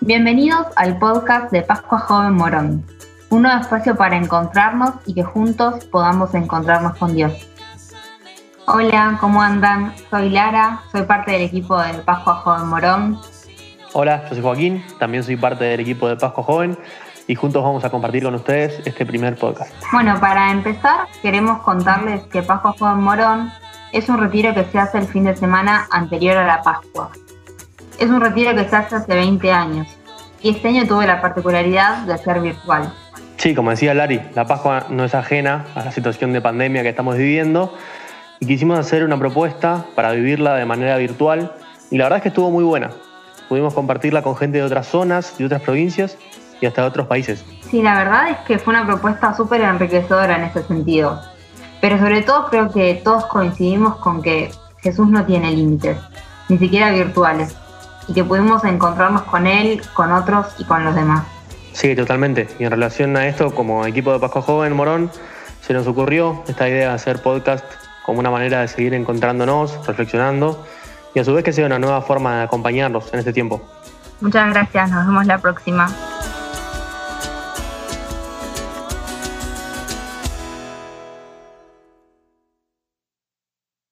Bienvenidos al podcast de Pascua Joven Morón, un nuevo espacio para encontrarnos y que juntos podamos encontrarnos con Dios. Hola, ¿cómo andan? Soy Lara, soy parte del equipo de Pascua Joven Morón. Hola, yo soy Joaquín, también soy parte del equipo de Pascua Joven y juntos vamos a compartir con ustedes este primer podcast. Bueno, para empezar, queremos contarles que Pascua Joven Morón es un retiro que se hace el fin de semana anterior a la Pascua. Es un retiro que se hace hace 20 años y este año tuve la particularidad de ser virtual. Sí, como decía Lari, la Pascua no es ajena a la situación de pandemia que estamos viviendo y quisimos hacer una propuesta para vivirla de manera virtual y la verdad es que estuvo muy buena. Pudimos compartirla con gente de otras zonas, de otras provincias y hasta de otros países. Sí, la verdad es que fue una propuesta súper enriquecedora en ese sentido. Pero sobre todo creo que todos coincidimos con que Jesús no tiene límites, ni siquiera virtuales y que pudimos encontrarnos con él, con otros y con los demás. Sí, totalmente. Y en relación a esto, como equipo de Pascua Joven Morón, se nos ocurrió esta idea de hacer podcast como una manera de seguir encontrándonos, reflexionando y a su vez que sea una nueva forma de acompañarnos en este tiempo. Muchas gracias, nos vemos la próxima.